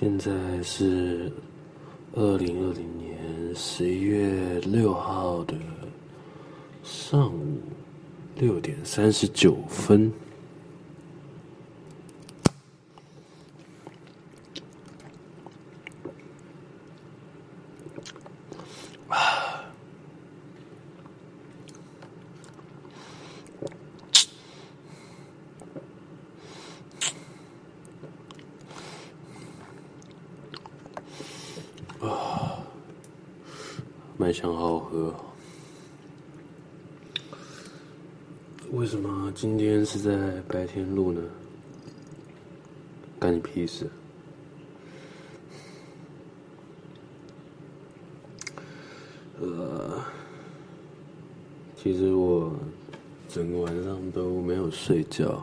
现在是二零二零年十一月六号的上午六点三十九分。麦香好好喝，为什么今天是在白天录呢？干你屁事！呃，其实我整个晚上都没有睡觉，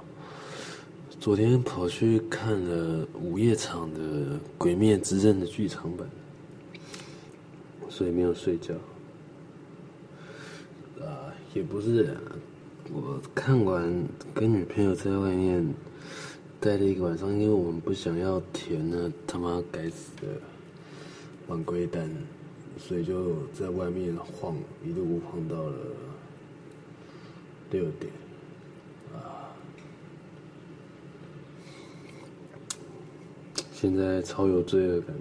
昨天跑去看了午夜场的《鬼灭之刃》的剧场版。所以没有睡觉，啊，也不是，我看完跟女朋友在外面待了一个晚上，因为我们不想要填那他妈该死的晚归单，所以就在外面晃，一路晃到了六点，啊，现在超有罪恶感。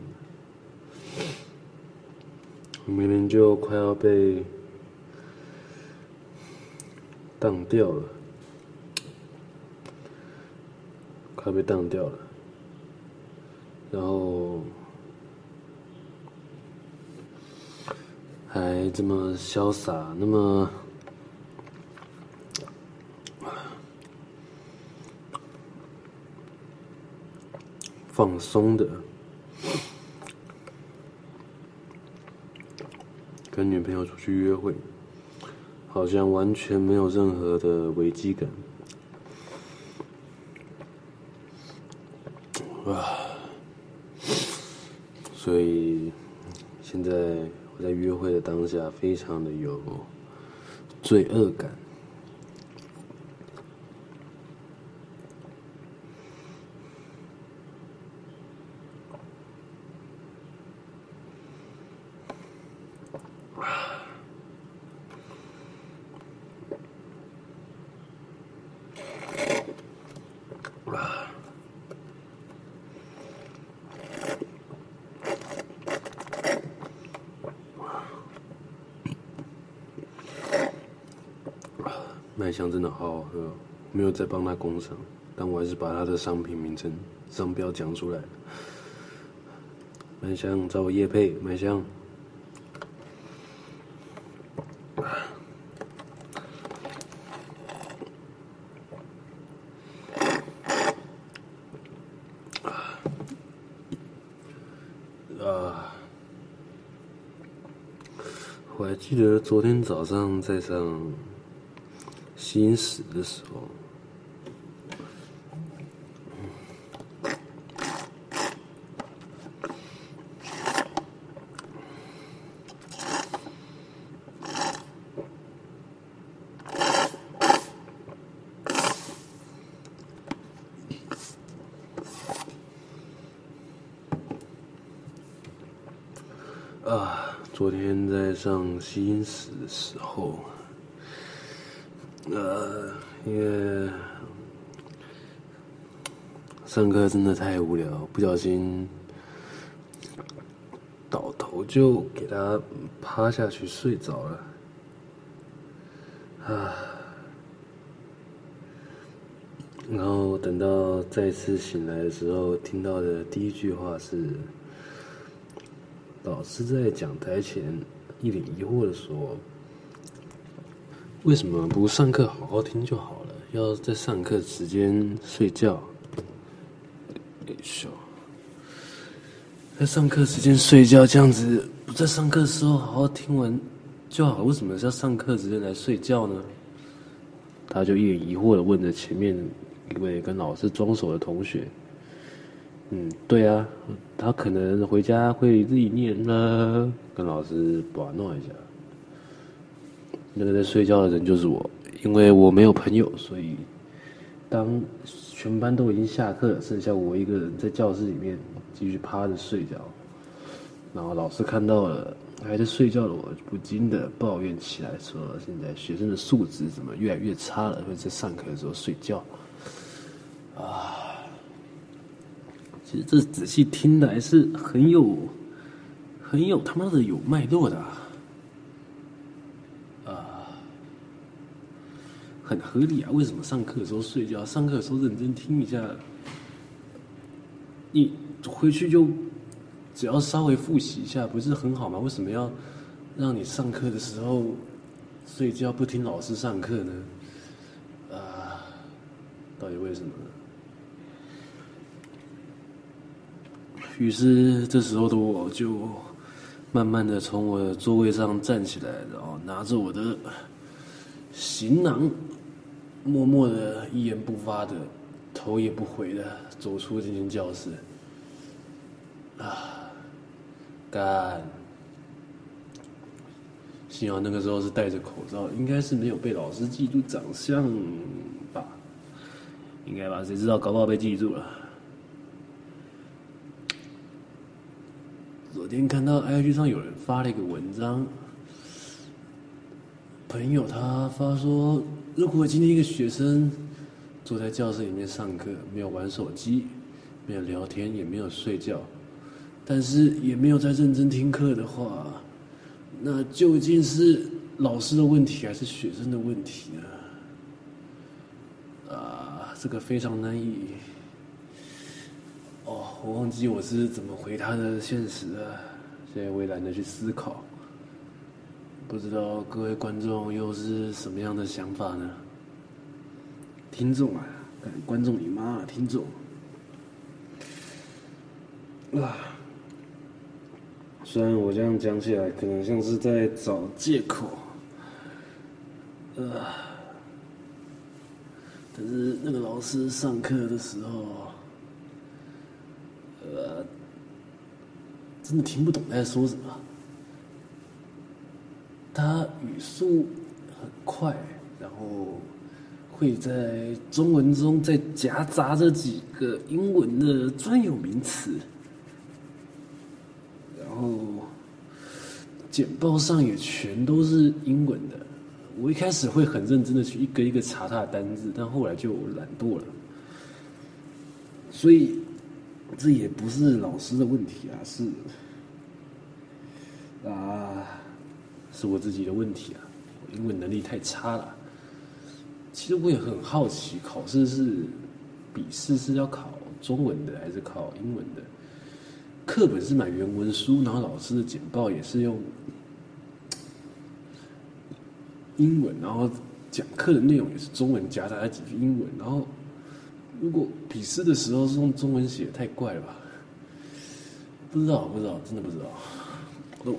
我明明就快要被当掉了，快被当掉了，然后还这么潇洒，那么放松的。跟女朋友出去约会，好像完全没有任何的危机感。啊，所以现在我在约会的当下，非常的有罪恶感。麦香真的好好喝，没有再帮他工商，但我还是把他的商品名称、商标讲出来了。麦香找我业配，麦香。啊，我还记得昨天早上在上。吸引死的时候，啊，昨天在上吸引死的时候。呃，因为上课真的太无聊，不小心倒头就给他趴下去睡着了。啊，然后等到再次醒来的时候，听到的第一句话是老师在讲台前一脸疑惑的说。为什么不上课好好听就好了？要在上课时间睡觉？哎呦，在上课时间睡觉这样子，不在上课时候好好听完就好。为什么是要上课时间来睡觉呢？他就一脸疑惑的问着前面一位跟老师装熟的同学。嗯，对啊，他可能回家会自己念呢，跟老师玩弄一下。那个在睡觉的人就是我，因为我没有朋友，所以当全班都已经下课，剩下我一个人在教室里面继续趴着睡觉，然后老师看到了还在睡觉的我，不禁的抱怨起来，说：“现在学生的素质怎么越来越差了？会在上课的时候睡觉。”啊，其实这仔细听来是很有、很有他妈的有脉络的啊。很合理啊！为什么上课的时候睡觉？上课的时候认真听一下，你回去就只要稍微复习一下，不是很好吗？为什么要让你上课的时候睡觉不听老师上课呢？啊，到底为什么呢？于是这时候的我就慢慢的从我的座位上站起来，然后拿着我的行囊。默默的，一言不发的，头也不回的走出这间教室。啊，干！幸好那个时候是戴着口罩，应该是没有被老师记住长相吧？应该吧？谁知道，搞不好被记住了。昨天看到 IG 上有人发了一个文章，朋友他发说。如果今天一个学生坐在教室里面上课，没有玩手机，没有聊天，也没有睡觉，但是也没有在认真听课的话，那究竟是老师的问题还是学生的问题呢？啊，这个非常难以……哦，我忘记我是怎么回他的现实了，现在我也懒得去思考。不知道各位观众又是什么样的想法呢？听众啊，观众你妈啊，听众啊！虽然我这样讲起来，可能像是在找借口，呃，但是那个老师上课的时候，呃，真的听不懂在说什么。他语速很快，然后会在中文中再夹杂着几个英文的专有名词，然后简报上也全都是英文的。我一开始会很认真的去一个一个查他的单字，但后来就懒惰了。所以这也不是老师的问题啊，是啊。是我自己的问题啊，我英文能力太差了。其实我也很好奇，考试是笔试是要考中文的还是考英文的？课本是买原文书，然后老师的简报也是用英文，然后讲课的内容也是中文夹杂了几句英文。然后如果笔试的时候是用中文写，太怪了吧？不知道，不知道，真的不知道。我都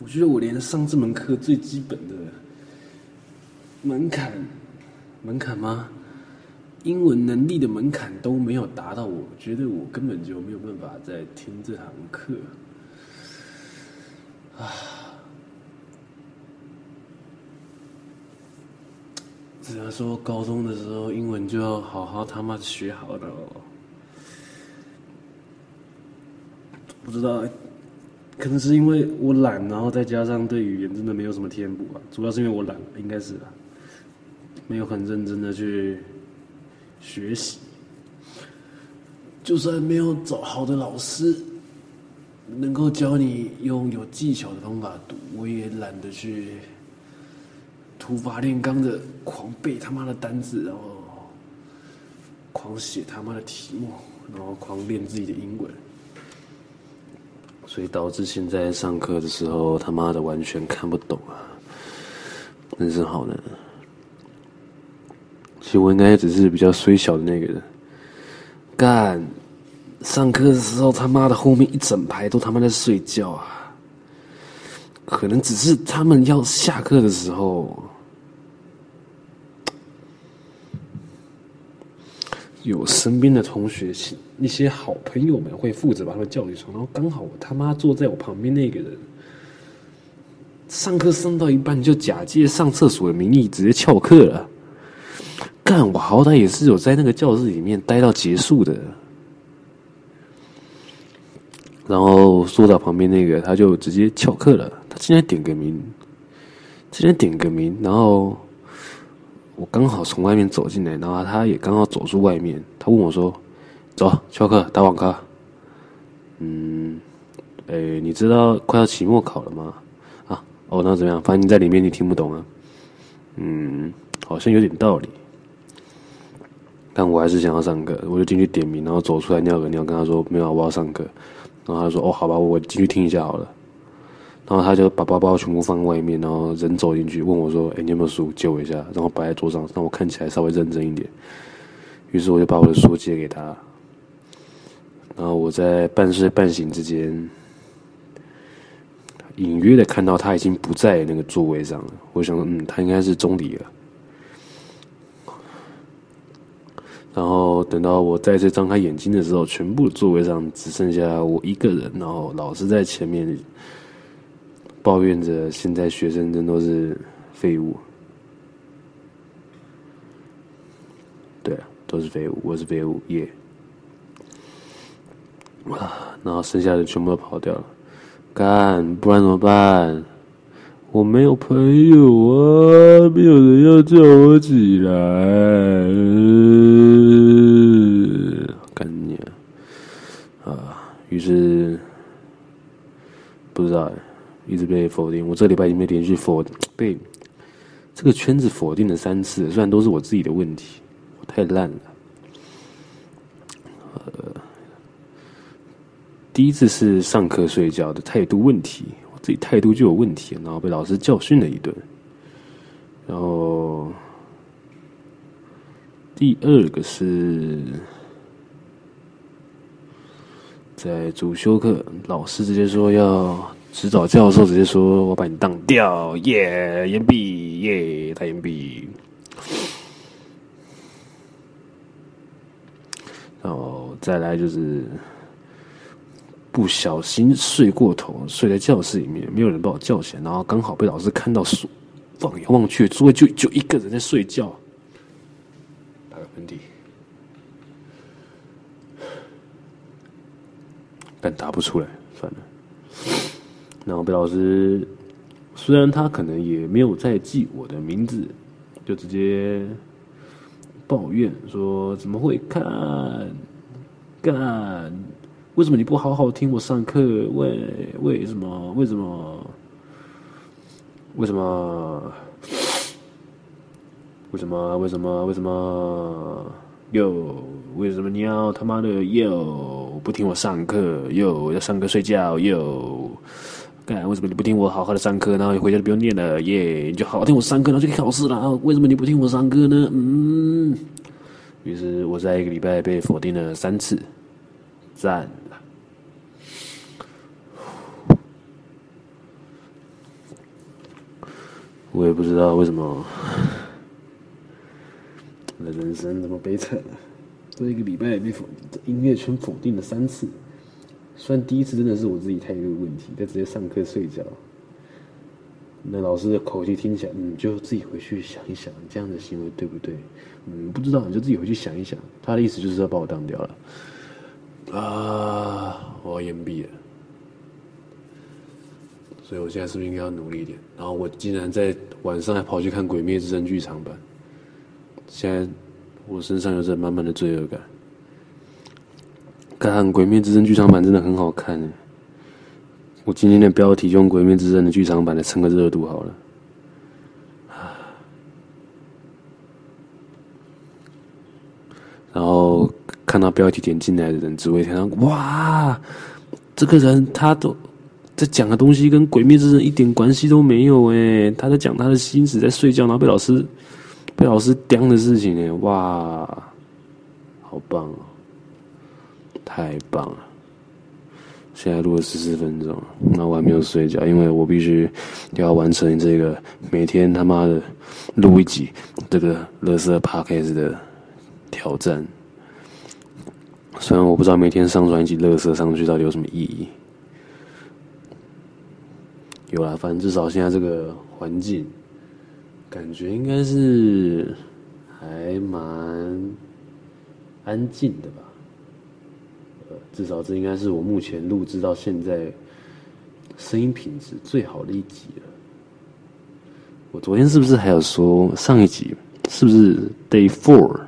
我。觉得我连上这门课最基本的门槛，门槛吗？英文能力的门槛都没有达到，我觉得我根本就没有办法再听这堂课。啊！只能说高中的时候英文就要好好他妈学好的哦。不知道。可能是因为我懒，然后再加上对语言真的没有什么天赋吧。主要是因为我懒，应该是啊，没有很认真的去学习。就算没有找好的老师，能够教你用有技巧的方法读，我也懒得去土法炼钢的狂背他妈的单词，然后狂写他妈的题目，然后狂练自己的英文。所以导致现在上课的时候，他妈的完全看不懂啊！真是好难。其实我应该只是比较衰小的那个人。干，上课的时候他妈的后面一整排都他妈在睡觉啊！可能只是他们要下课的时候。有身边的同学，一些好朋友们会负责把他们叫起床，然后刚好我他妈坐在我旁边那个人，上课上到一半就假借上厕所的名义直接翘课了。干，我好歹也是有在那个教室里面待到结束的。然后坐到旁边那个，他就直接翘课了。他今天点个名，今天点个名。然后我刚好从外面走进来，然后他也刚好走出外面。他问我说：“走，翘课打网咖。”嗯，诶，你知道快要期末考了吗？啊，哦，那怎么样？反正你在里面，你听不懂啊。嗯，好像有点道理。但我还是想要上课，我就进去点名，然后走出来尿个尿，跟他说：“没有，我要上课。”然后他说：“哦，好吧，我进去听一下好了。”然后他就把包包全部放外面，然后人走进去，问我说：“哎，你有没有书？借我一下。”然后摆在桌上，让我看起来稍微认真一点。于是我就把我的书借给他。然后我在半睡半醒之间，隐约的看到他已经不在那个座位上了。我想，嗯，他应该是中离了。然后等到我再次张开眼睛的时候，全部座位上只剩下我一个人，然后老师在前面抱怨着：“现在学生真都是废物。”对，都是废物，我是废物，耶！啊，然后剩下的全部都跑掉了，干，不然怎么办？我没有朋友啊，没有人要叫我起来。干你！啊，于是不知道，一直否定。我这礼拜已经被连续否被这个圈子否定了三次，虽然都是我自己的问题，我太烂了。呃，第一次是上课睡觉的态度问题。我自己态度就有问题，然后被老师教训了一顿。然后第二个是在主修课，老师直接说要指导教授直接说我把你当掉，耶，延毕，耶，他延毕。然后再来就是。不小心睡过头，睡在教室里面，没有人把我叫起来，然后刚好被老师看到，放眼望去，座位就就一个人在睡觉，打个喷嚏，但打不出来，算了。然后被老师，虽然他可能也没有再记我的名字，就直接抱怨说：“怎么会看干？”为什么你不好好听我上课？为为什么？为什么？为什么？为什么？为什么？为什么？又为什么你要他妈的又不听我上课？又要上课睡觉？又干？为什么你不听我好好的上课？然后你回家就不用念了？耶！你就好好听我上课，然后就可以考试了。为什么你不听我上课呢？嗯。于是我在一个礼拜被否定了三次，赞了。我也不知道为什么，我的人生这么悲惨！这一个礼拜被否音乐圈否定了三次，虽然第一次真的是我自己态度问题，在直接上课睡觉。那老师的口气听起来，你就自己回去想一想，这样的行为对不对？嗯，不知道你就自己回去想一想。他的意思就是要把我当掉了啊！我要延毕了。所以我现在是不是应该要努力一点？然后我竟然在晚上还跑去看《鬼灭之刃》剧场版，现在我身上有着满满的罪恶感。看《鬼灭之刃》剧场版真的很好看诶！我今天的标题用《鬼灭之刃》的剧场版来蹭个热度好了。然后看到标题点进来的人，只会听到哇，这个人他都。在讲的东西跟《鬼灭之刃》一点关系都没有诶，他在讲他的心思，在睡觉，然后被老师被老师刁的事情诶，哇，好棒哦，太棒了！现在录了十四分钟，那我还没有睡觉，因为我必须要完成这个每天他妈的录一集这个乐色 podcast 的挑战。虽然我不知道每天上传一集乐色上去到底有什么意义。有啦，反正至少现在这个环境，感觉应该是还蛮安静的吧。至少这应该是我目前录制到现在声音品质最好的一集了。我昨天是不是还有说上一集是不是 Day Four？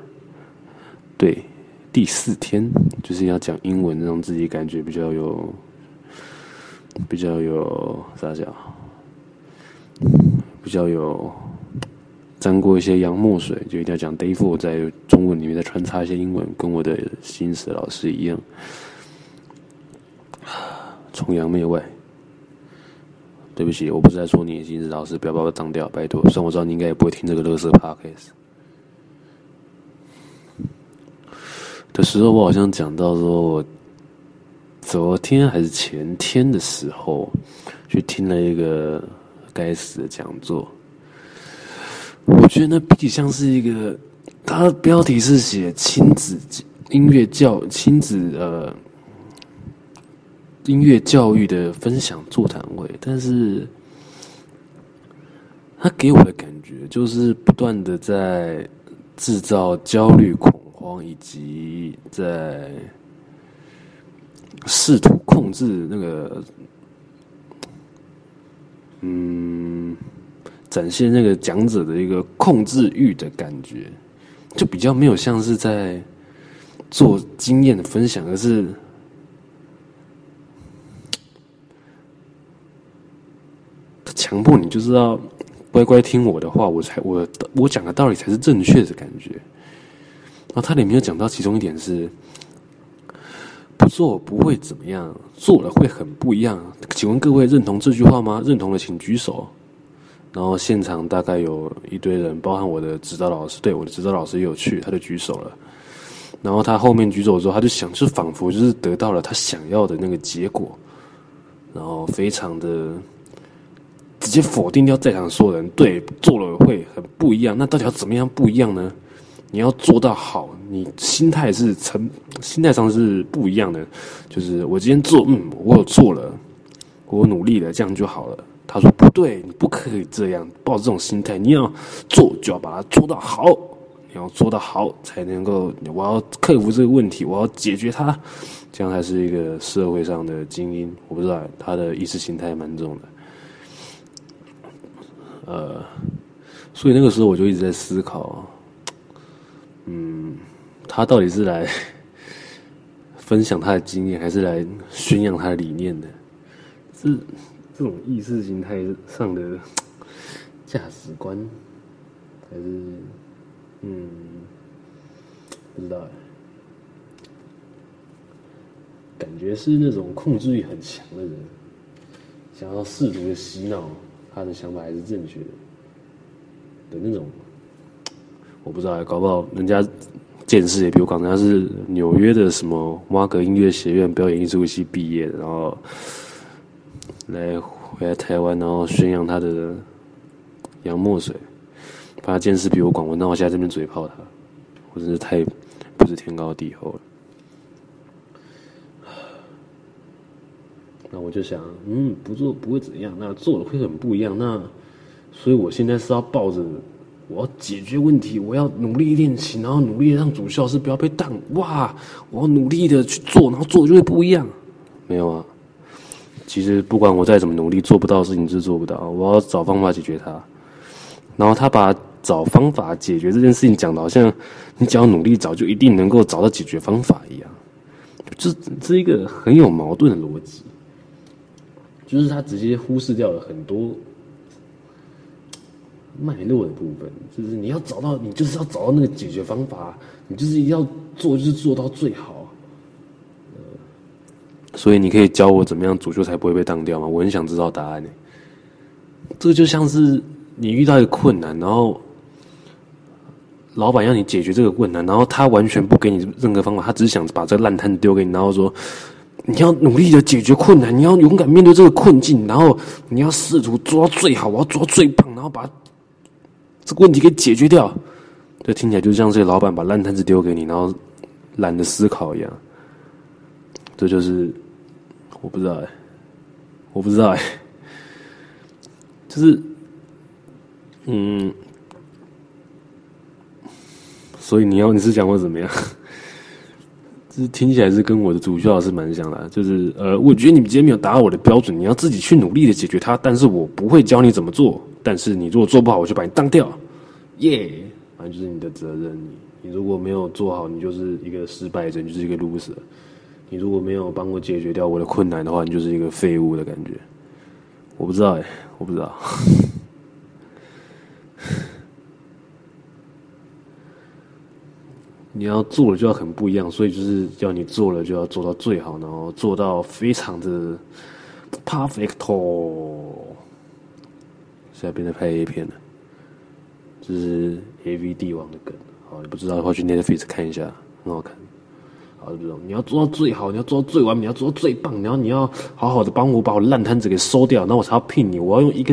对，第四天就是要讲英文，让自己感觉比较有比较有咋讲？比较有沾过一些洋墨水，就一定要讲 Day Four，在中文里面再穿插一些英文，跟我的新史老师一样，崇洋媚外。对不起，我不是在说你，新史老师，不要把我当掉，拜托。虽然我知道你应该也不会听这个乐色 Podcast 的时候，我好像讲到说，我昨天还是前天的时候，去听了一个该死的讲座。我觉得那比较像是一个，它的标题是写亲子音乐教亲子呃音乐教育的分享座谈会，但是他给我的感觉就是不断的在制造焦虑恐慌，以及在试图控制那个嗯。展现那个讲者的一个控制欲的感觉，就比较没有像是在做经验的分享，而是强迫你就是要乖乖听我的话，我才我我讲的道理才是正确的感觉。然后他里面有讲到其中一点是，不做不会怎么样，做了会很不一样。请问各位认同这句话吗？认同的请举手。然后现场大概有一堆人，包含我的指导老师，对，我的指导老师也有去，他就举手了。然后他后面举手之后，他就想，就仿佛就是得到了他想要的那个结果，然后非常的直接否定掉在场所有人，对，做了会很不一样。那到底要怎么样不一样呢？你要做到好，你心态是成，心态上是不一样的。就是我今天做，嗯，我有做了，我努力了，这样就好了。他说：“不对，你不可以这样抱这种心态。你要做，就要把它做到好。你要做到好，才能够。我要克服这个问题，我要解决它，这样才是一个社会上的精英。我不知道他的意识形态蛮重的。呃，所以那个时候我就一直在思考，嗯，他到底是来分享他的经验，还是来宣扬他的理念的？是。”这种意识形态上的价值观，还是嗯，不知道，感觉是那种控制欲很强的人，想要试图的洗脑，他的想法还是正确的的那种，我不知道，搞不好人家见识也比我广，人家是纽约的什么挖格音乐学院表演艺术系毕业的，然后。来回来台湾，然后宣扬他的洋墨水，他见识比我广，我那我现在这边嘴炮他，我真是太不知天高地厚了。我就想，嗯，不做不会怎样，那做了会很不一样。那所以我现在是要抱着我要解决问题，我要努力练琴，然后努力让主校是不要被当。哇，我要努力的去做，然后做就会不一样。没有啊。其实不管我再怎么努力，做不到的事情是做不到。我要找方法解决它。然后他把找方法解决这件事情讲的好像你只要努力找，就一定能够找到解决方法一样。这这一个很有矛盾的逻辑，就是他直接忽视掉了很多脉络的部分。就是你要找到，你就是要找到那个解决方法，你就是一定要做，就是做到最好。所以你可以教我怎么样主修才不会被当掉吗？我很想知道答案呢。这个就像是你遇到一个困难，然后老板要你解决这个困难，然后他完全不给你任何方法，他只是想把这个烂摊子丢给你，然后说你要努力的解决困难，你要勇敢面对这个困境，然后你要试图做到最好，我要做到最棒，然后把这个问题给解决掉。这听起来就像是老板把烂摊子丢给你，然后懒得思考一样。这就是。我不知道哎，我不知道哎，就是，嗯，所以你要你是讲我怎么样？这听起来是跟我的主教是蛮像的，就是呃，我觉得你们今天没有达到我的标准，你要自己去努力的解决它，但是我不会教你怎么做，但是你如果做不好，我就把你当掉，耶、yeah!，反正就是你的责任，你你如果没有做好，你就是一个失败者，你就是一个 loser，你如果没有帮我解决掉我的困难的话，你就是一个废物的感觉，我不知道哎，我不知道。你要做了就要很不一样，所以就是要你做了就要做到最好，然后做到非常的 perfecto。现在变成拍 A 片了，这是 AV 帝王的梗。好，你不知道的话去 Netflix 看一下，很好看。好，这种你要做到最好，你要做到最完美，你要做到最棒，然后你要好好的帮我把我烂摊子给收掉，然后我才要聘你。我要用一个。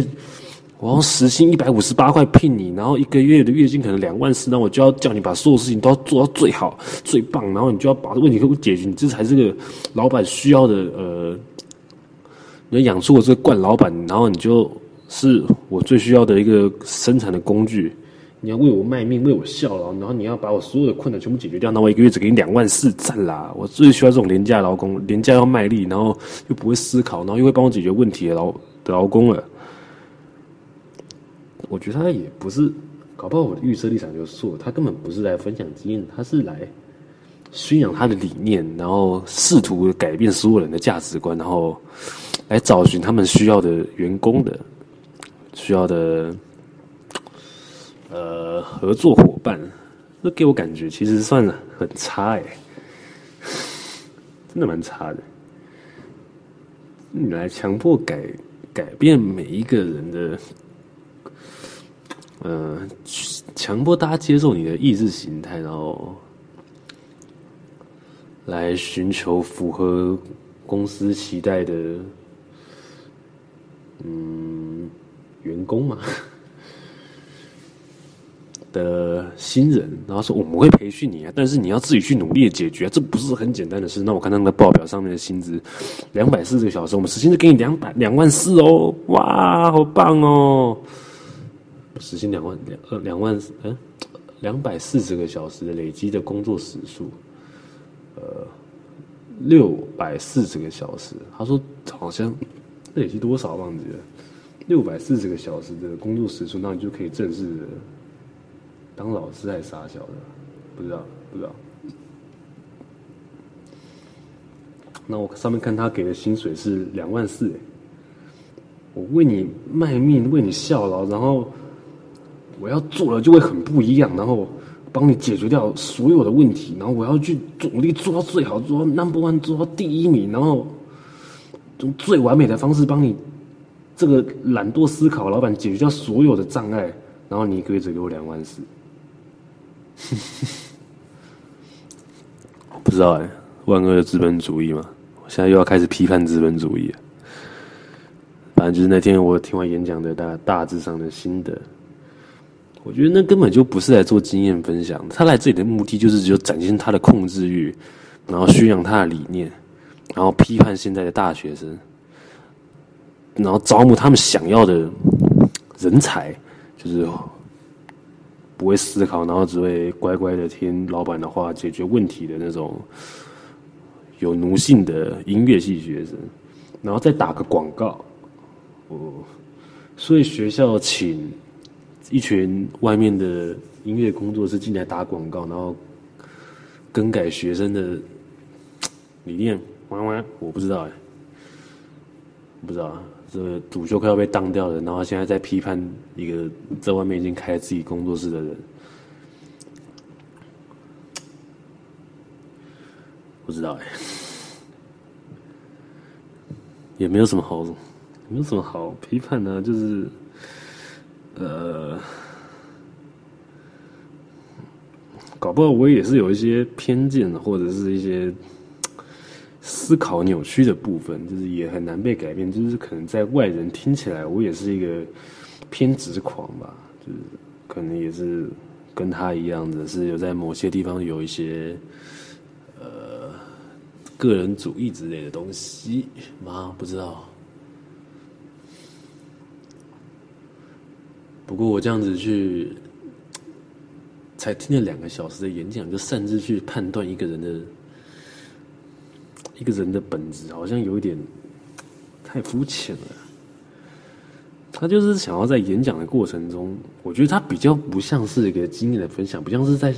我要时薪一百五十八块聘你，然后一个月的月薪可能两万四，那我就要叫你把所有事情都要做到最好、最棒，然后你就要把问题给我解决，你这才是个老板需要的。呃，你养出我这个惯老板，然后你就是我最需要的一个生产的工具。你要为我卖命，为我效劳，然后你要把我所有的困难全部解决掉，那我一个月只给你两万四，赞啦！我最需要这种廉价劳工，廉价要卖力，然后又不会思考，然后又会帮我解决问题的劳的劳工了。我觉得他也不是，搞不好我的预设立场就错，他根本不是来分享经验，他是来宣扬他的理念，然后试图改变所有人的价值观，然后来找寻他们需要的员工的需要的呃合作伙伴。这给我感觉其实算很差哎，真的蛮差的。你来强迫改改变每一个人的。呃，强迫大家接受你的意识形态，然后来寻求符合公司期待的，嗯，员工嘛 的新人，然后说我们会培训你啊，但是你要自己去努力的解决啊，这不是很简单的事。那我看他们的报表上面的薪资，两百四十个小时，我们时薪就给你两百两万四哦，哇，好棒哦！时薪两万两呃两万嗯两百四十个小时的累积的工作时数，呃六百四十个小时。他说好像累积多少忘记了，六百四十个小时的工作时数，那你就可以正式当老师还是啥小的？不知道不知道。那我上面看他给的薪水是两万四，我为你卖命，为你效劳，然后。我要做了就会很不一样，然后帮你解决掉所有的问题，然后我要去努力做到最好，做到 number one，做到第一名，然后用最完美的方式帮你这个懒惰思考老板解决掉所有的障碍，然后你一个月只给我两万四，不知道哎，万恶的资本主义嘛，我现在又要开始批判资本主义了。反正就是那天我听完演讲的大大致上的心得。我觉得那根本就不是来做经验分享，他来这里的目的就是只有展现他的控制欲，然后宣扬他的理念，然后批判现在的大学生，然后招募他们想要的人才，就是不会思考，然后只会乖乖的听老板的话解决问题的那种有奴性的音乐系学生，然后再打个广告，哦，所以学校请。一群外面的音乐工作室进来打广告，然后更改学生的理念。妈妈，我不知道哎，不知道啊这主修快要被当掉了，然后现在在批判一个在外面已经开了自己工作室的人，不知道哎，也没有什么好，没有什么好批判的，就是。呃，搞不好我也是有一些偏见，或者是一些思考扭曲的部分，就是也很难被改变。就是可能在外人听起来，我也是一个偏执狂吧，就是可能也是跟他一样的，是有在某些地方有一些呃个人主义之类的东西吗？不知道。不过我这样子去才听了两个小时的演讲，就擅自去判断一个人的一个人的本质，好像有一点太肤浅了。他就是想要在演讲的过程中，我觉得他比较不像是一个经验的分享，不像是在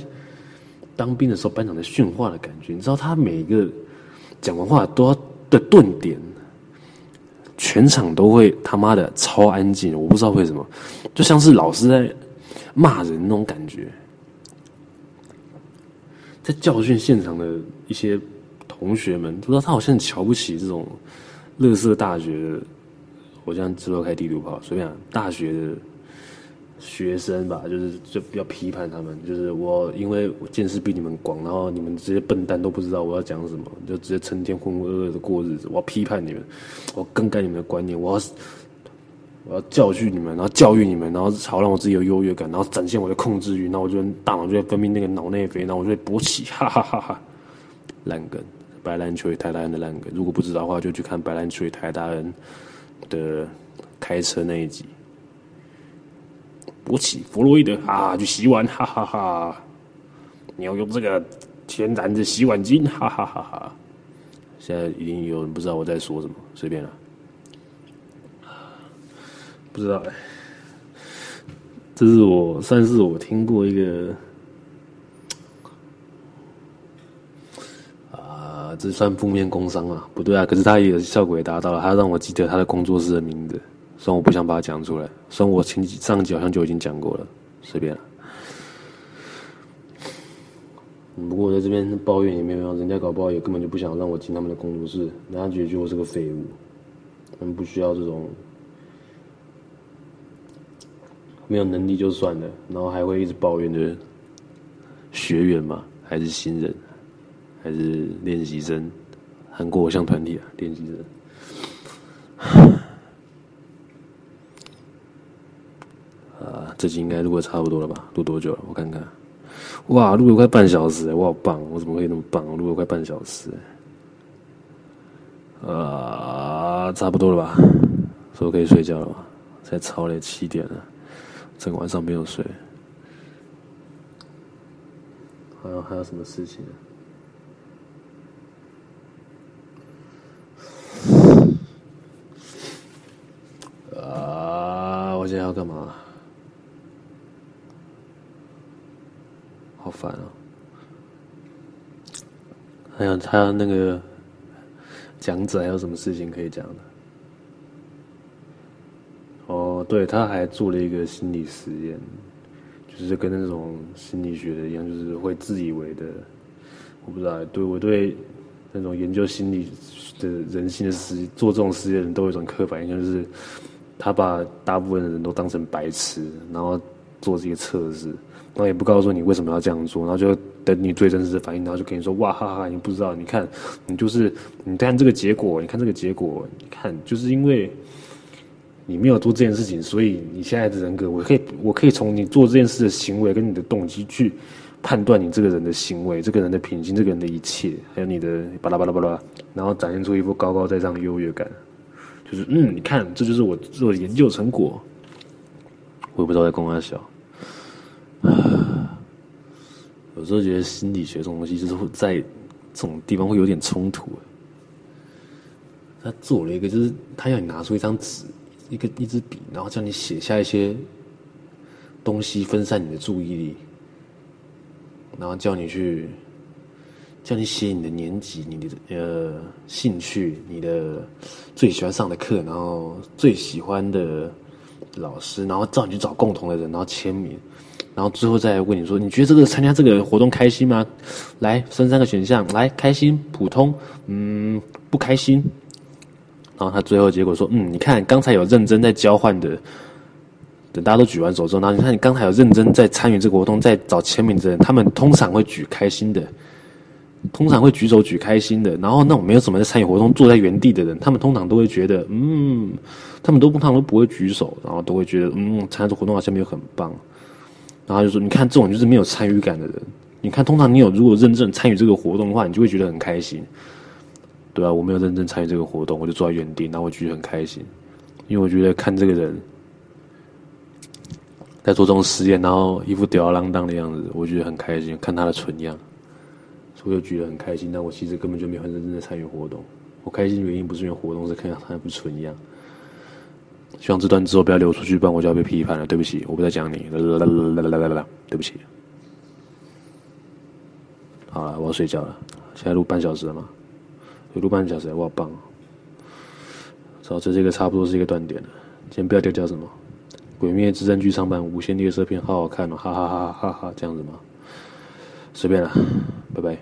当兵的时候班长在训话的感觉。你知道，他每一个讲完话都要的顿点，全场都会他妈的超安静。我不知道为什么，就像是老师在骂人那种感觉。在教训现场的一些同学们，不知道他好像瞧不起这种乐色大学的，我这样直播开地图炮，随便大学的学生吧，就是就比较批判他们，就是我因为我见识比你们广，然后你们这些笨蛋都不知道我要讲什么，就直接成天浑浑噩噩的过日子，我要批判你们，我要更改你们的观念，我要。我要教训你们，然后教育你们，然后好让我自己有优越感，然后展现我的控制欲，然后我就大脑就会分泌那个脑内啡，然后我就会勃起，哈哈哈哈！烂梗，白兰球与台大人的烂梗，如果不知道的话，就去看白兰球与台大人的开车那一集。勃起，弗洛伊德啊，去洗碗，哈哈哈！你要用这个天然的洗碗巾，哈哈哈哈！现在已经有人不知道我在说什么，随便了。不知道哎，这是我算是我听过一个啊，这算负面工商啊？不对啊，可是他也效果也达到了，他让我记得他的工作室的名字，虽然我不想把它讲出来，虽然我前几上集好像就已经讲过了，随便了。不过我在这边抱怨也没有用，人家搞不好也根本就不想让我进他们的工作室，人家觉得我是个废物，他们不需要这种。没有能力就算了，然后还会一直抱怨的学员嘛？还是新人？还是练习生？韩国偶像团体啊，练习生。啊，这集应该录的差不多了吧？录多久了？我看看。哇，录了快半小时，我好棒！我怎么可以那么棒？我录了快半小时。啊，差不多了吧？说可以睡觉了吧？才超累，七点了。整个晚上没有睡，还有还有什么事情啊？啊！我今天要干嘛？好烦啊！还有他那个讲者，还有什么事情可以讲的？哦，对，他还做了一个心理实验，就是跟那种心理学的一样，就是会自以为的，我不知道，对我对那种研究心理的人性的实做这种实验的人都有一种刻板印象，就是他把大部分的人都当成白痴，然后做这些测试，然后也不告诉你为什么要这样做，然后就等你最真实的反应，然后就跟你说哇哈哈，你不知道，你看你就是你看这个结果，你看这个结果，你看就是因为。你没有做这件事情，所以你现在的人格，我可以，我可以从你做这件事的行为跟你的动机去判断你这个人的行为、这个人的品行、这个人的一切，还有你的巴拉巴拉巴拉，然后展现出一副高高在上的优越感，就是嗯，你看，这就是我做的研究成果。我也不知道在公安小，啊 有时候觉得心理学这种东西就是会在这种地方会有点冲突。他做了一个，就是他要你拿出一张纸。一个一支笔，然后叫你写下一些东西，分散你的注意力，然后叫你去，叫你写你的年级、你的呃兴趣、你的最喜欢上的课，然后最喜欢的老师，然后叫你去找共同的人，然后签名，然后最后再问你说，你觉得这个参加这个活动开心吗？来分三个选项，来开心、普通，嗯，不开心。然后他最后结果说：“嗯，你看刚才有认真在交换的，等大家都举完手之后，然后你看你刚才有认真在参与这个活动，在找签名的人，他们通常会举开心的，通常会举手举开心的。然后那种没有什么在参与活动，坐在原地的人，他们通常都会觉得，嗯，他们都通常都不会举手，然后都会觉得，嗯，参加这活动好像没有很棒。然后就说，你看这种就是没有参与感的人，你看通常你有如果认真参与这个活动的话，你就会觉得很开心。”对啊，我没有认真参与这个活动，我就坐在原地，然后我觉得很开心，因为我觉得看这个人，在做这种实验，然后一副吊儿郎当的样子，我觉得很开心，看他的蠢样，所以我就觉得很开心。但我其实根本就没有很认真的参与活动。我开心的原因不是因为活动，是看到他不蠢样。希望这段之后不要流出去，不然我就要被批判了。对不起，我不再讲你。啦啦啦啦啦啦啦，对不起。好了，我要睡觉了。现在录半小时了吗？有录半小时，我好棒。好，这这个差不多是一个断点了。今天标题叫什么？《鬼灭之刃》剧场版无限列车篇，好好看哦，哈哈哈哈哈哈，这样子吗？随便了，拜拜。